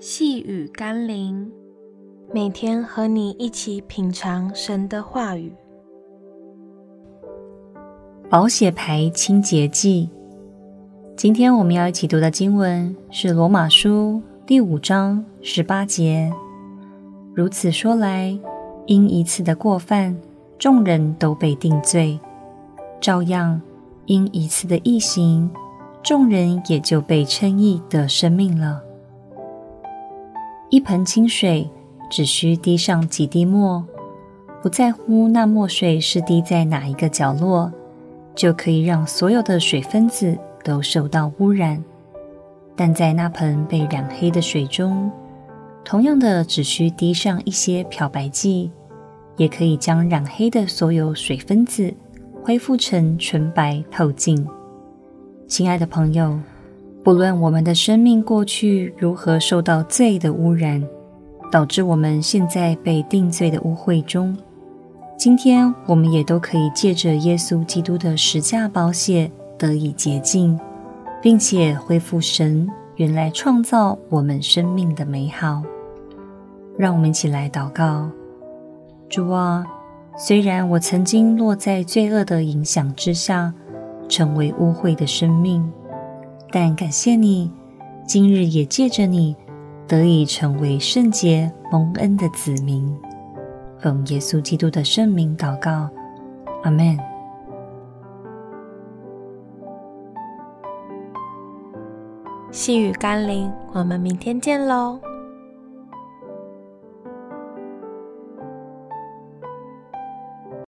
细雨甘霖，每天和你一起品尝神的话语。保血牌清洁剂。今天我们要一起读的经文是罗马书第五章十八节。如此说来，因一次的过犯，众人都被定罪；照样，因一次的异行，众人也就被称义得生命了。一盆清水只需滴上几滴墨，不在乎那墨水是滴在哪一个角落，就可以让所有的水分子都受到污染。但在那盆被染黑的水中，同样的只需滴上一些漂白剂，也可以将染黑的所有水分子恢复成纯白透净。亲爱的朋友。不论我们的生命过去如何受到罪的污染，导致我们现在被定罪的污秽中，今天我们也都可以借着耶稣基督的十架宝血得以洁净，并且恢复神原来创造我们生命的美好。让我们一起来祷告：主啊，虽然我曾经落在罪恶的影响之下，成为污秽的生命。但感谢你，今日也借着你，得以成为圣洁蒙恩的子民。奉耶稣基督的圣名祷告，阿门。细雨甘霖，我们明天见喽。